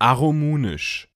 Aromunisch.